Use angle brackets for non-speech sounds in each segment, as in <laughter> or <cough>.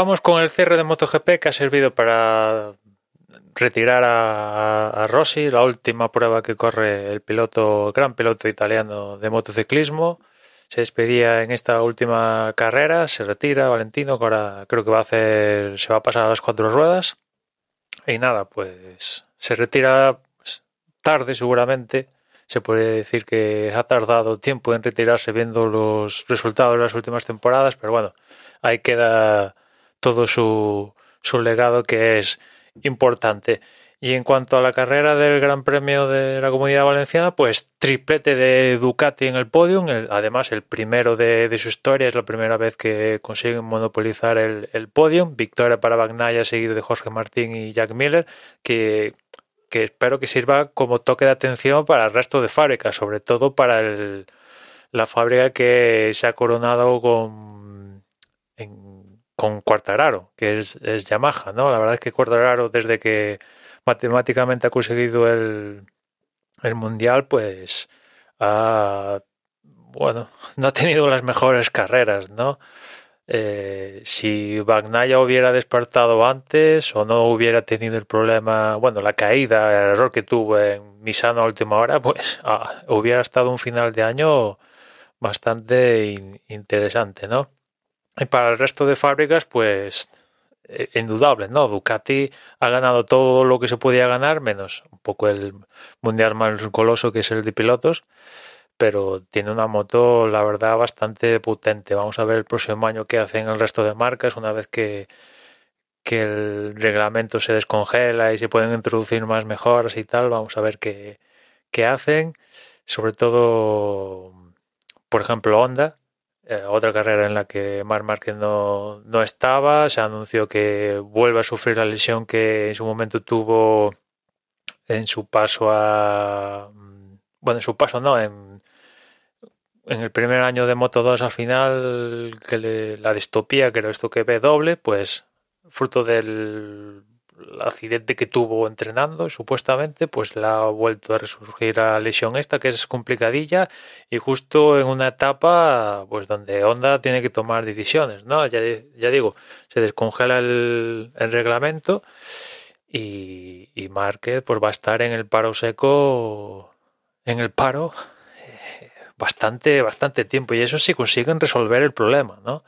Vamos con el cierre de MotoGP que ha servido para retirar a, Rossi, la última prueba que corre el piloto, gran piloto italiano de motociclismo. Se despedía en esta última carrera, se retira Valentino, que ahora creo que va a hacer, se va a pasar a las cuatro ruedas. Y nada, pues se retira pues, tarde seguramente. Se puede decir que ha tardado tiempo en retirarse viendo los resultados de las últimas temporadas, pero bueno, ahí queda todo su, su legado que es importante. Y en cuanto a la carrera del Gran Premio de la Comunidad Valenciana, pues triplete de Ducati en el podium, además el primero de, su historia, es la primera vez que consiguen monopolizar el, el podium. Victoria para Bagnaia, seguido de Jorge Martín y Jack Miller, que, que espero que sirva como toque de atención para el resto de fábricas, sobre todo para el, la fábrica que se ha coronado con, con Quartararo, que es, es Yamaha, ¿no? La verdad es que Quartararo, desde que matemáticamente ha conseguido el, el mundial, pues bueno, <laughs> no ha tenido las mejores carreras, ¿no? Eh, si Bagnaya hubiera despertado antes o no hubiera tenido el problema, bueno, la caída, el error que tuvo en Misano a última hora, pues ah, hubiera estado un final de año bastante interesante, ¿no? Y para el resto de fábricas, pues eh, indudable, ¿no? Ducati ha ganado todo lo que se podía ganar, menos un poco el mundial más coloso que es el de pilotos, pero tiene una moto, la verdad, bastante potente. Vamos a ver el próximo año qué hacen el resto de marcas una vez que, que el reglamento se descongela y se pueden introducir más mejoras y tal. Vamos a ver qué, qué hacen. Sobre todo, por ejemplo, Honda, eh, otra carrera en la que Marc Márquez no, no, estaba. Se anunció que vuelve a sufrir la lesión que en su momento tuvo en su paso a. Bueno, en su paso no, en, en el primer año de Moto 2 al final, que la distopía, que era esto que ve doble, pues fruto del el accidente que tuvo entrenando, supuestamente, pues la ha vuelto a resurgir la lesión esta, que es complicadilla, y justo en una etapa, pues donde Honda tiene que tomar decisiones, ¿no? Ya, ya digo, se descongela el, reglamento y, y Márquez pues va a estar en el paro seco, en el paro, eh, bastante, bastante tiempo, y eso sí consiguen resolver el problema, ¿no?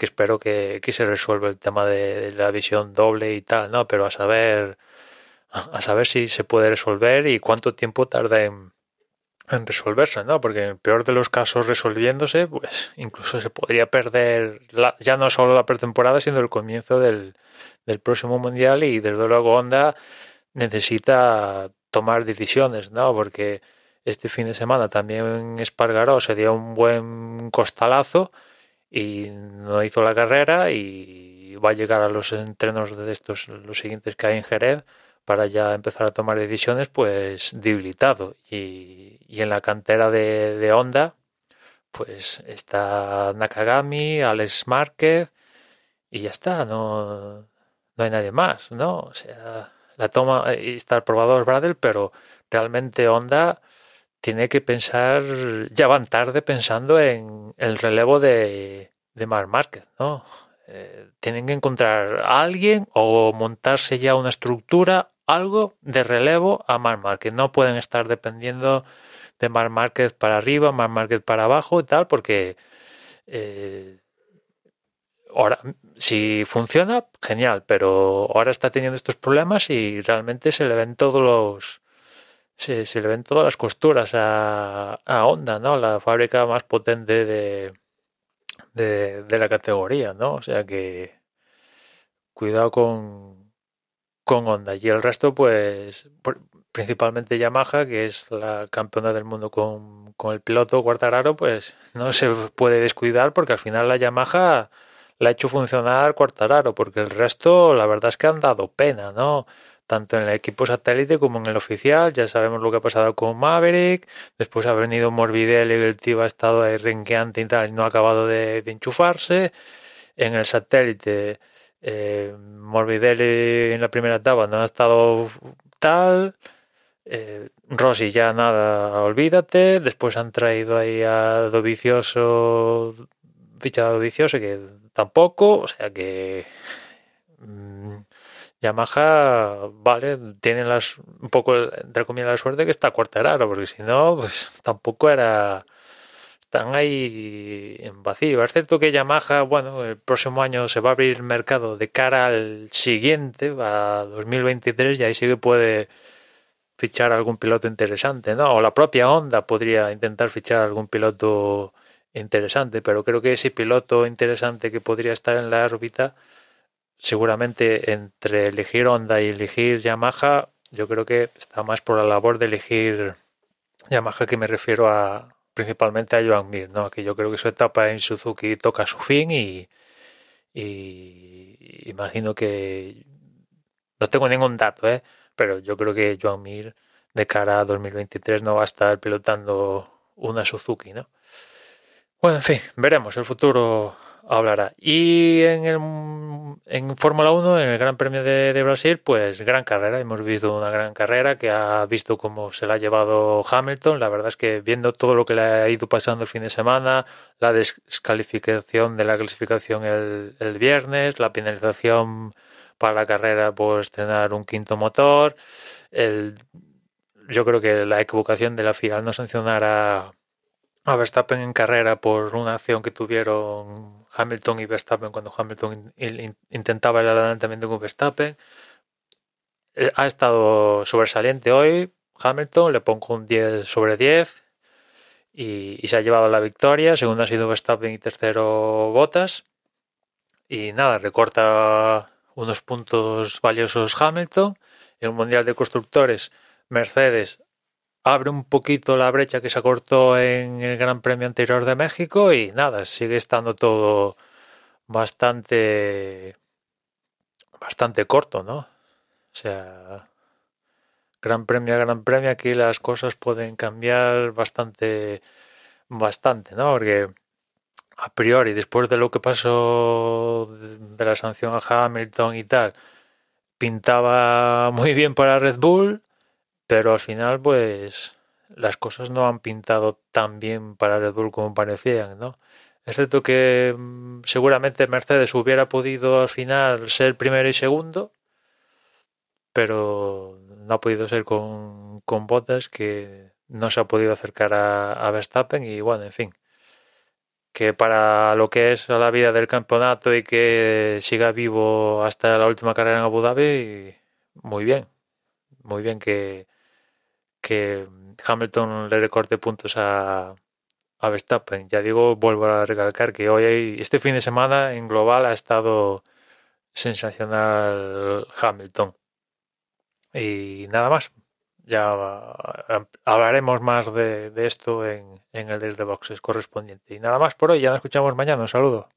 Que espero que, que se resuelva el tema de, la visión doble y tal, ¿no? Pero a saber, a saber si se puede resolver y cuánto tiempo tarda en, en resolverse, ¿no? Porque en el peor de los casos resolviéndose, pues incluso se podría perder la, ya no solo la pretemporada, sino el comienzo del, del próximo mundial y desde luego Honda necesita tomar decisiones, ¿no? Porque este fin de semana también Espargaró se dio un buen costalazo y no hizo la carrera y va a llegar a los entrenos de estos, los siguientes que hay en Jerez, para ya empezar a tomar decisiones, pues debilitado. Y, y en la cantera de, Honda, pues está Nakagami, Alex Márquez, y ya está, no, no hay nadie más, ¿no? O sea, la toma, y está el probador Bradel, pero realmente Honda tiene que pensar, ya van tarde pensando en el relevo de, de Marc Márquez, ¿no? Eh, tienen que encontrar a alguien o montarse ya una estructura, algo de relevo a Marc Márquez. No pueden estar dependiendo de Marc Márquez para arriba, Marc Márquez para abajo y tal, porque eh, ahora, si funciona, genial, pero ahora está teniendo estos problemas y realmente se le ven todos los se, se le ven todas las costuras a, a Honda, ¿no? La fábrica más potente de, de, la categoría, ¿no? O sea que cuidado con, con Honda. Y el resto, pues, principalmente Yamaha, que es la campeona del mundo con, con el piloto Quartararo, pues no se puede descuidar porque al final la Yamaha la ha hecho funcionar Quartararo, porque el resto, la verdad es que han dado pena, ¿no? Tanto en el equipo satélite como en el oficial. Ya sabemos lo que ha pasado con Maverick. Después ha venido Morbidelli el tío ha estado ahí renqueante y tal, y no ha acabado de, enchufarse. En el satélite, eh, Morbidelli en la primera etapa no ha estado tal. Eh, Rossi ya nada, olvídate. Después han traído ahí a Dovicioso, fichado Dovicioso, que tampoco, o sea que mm, Yamaha, vale, tiene las, un poco, entre comillas, la suerte que está Cuartararo, porque si no, pues tampoco era, están ahí en vacío. Es cierto que Yamaha, bueno, el próximo año se va a abrir el mercado de cara al siguiente, a 2023, y ahí sí que puede fichar algún piloto interesante, ¿no? O la propia Honda podría intentar fichar algún piloto interesante, pero creo que ese piloto interesante que podría estar en la órbita seguramente entre elegir Honda y elegir Yamaha, yo creo que está más por la labor de elegir Yamaha que me refiero a principalmente a Joan Mir, ¿no? Que yo creo que su etapa en Suzuki toca su fin y, imagino que no tengo ningún dato, ¿eh? Pero yo creo que Joan Mir de cara a 2023 no va a estar pilotando una Suzuki, ¿no? Bueno, en fin, veremos, el futuro hablará. Y en, el, en Fórmula 1, en el Gran Premio de, Brasil, pues gran carrera. Hemos visto una gran carrera que ha visto cómo se la ha llevado Hamilton. La verdad es que viendo todo lo que le ha ido pasando el fin de semana, la descalificación de la clasificación el, el viernes, la penalización para la carrera por estrenar un quinto motor, el, yo creo que la equivocación de la FIA no sancionar a a Verstappen en carrera por una acción que tuvieron Hamilton y Verstappen cuando Hamilton intentaba el adelantamiento con Verstappen. Eh, ha estado sobresaliente hoy Hamilton, le pongo un 10 sobre 10 y, se ha llevado la victoria. Segundo ha sido Verstappen y tercero Bottas. Y nada, recorta unos puntos valiosos Hamilton. En un Mundial de Constructores, Mercedes abre un poquito la brecha que se acortó en el Gran Premio anterior de México y nada, sigue estando todo bastante bastante corto, ¿no? O sea, Gran Premio a Gran Premio aquí las cosas pueden cambiar bastante bastante, ¿no? Porque a priori después de lo que pasó de la sanción a Hamilton y tal, pintaba muy bien para Red Bull pero al final, pues las cosas no han pintado tan bien para Red Bull como parecían, ¿no? Es cierto que mm, seguramente Mercedes hubiera podido al final ser primero y segundo, pero no ha podido ser con, con Bottas, que no se ha podido acercar a, a, Verstappen y bueno, en fin, que para lo que es la vida del campeonato y que siga vivo hasta la última carrera en Abu Dhabi, muy bien, muy bien que, que Hamilton le recorte puntos a, a Verstappen. Ya digo, vuelvo a recalcar que hoy, este fin de semana, en global ha estado sensacional Hamilton. Y nada más. Ya hablaremos más de, esto en, en el desde boxes correspondiente. Y nada más por hoy. Ya nos escuchamos mañana. Un saludo.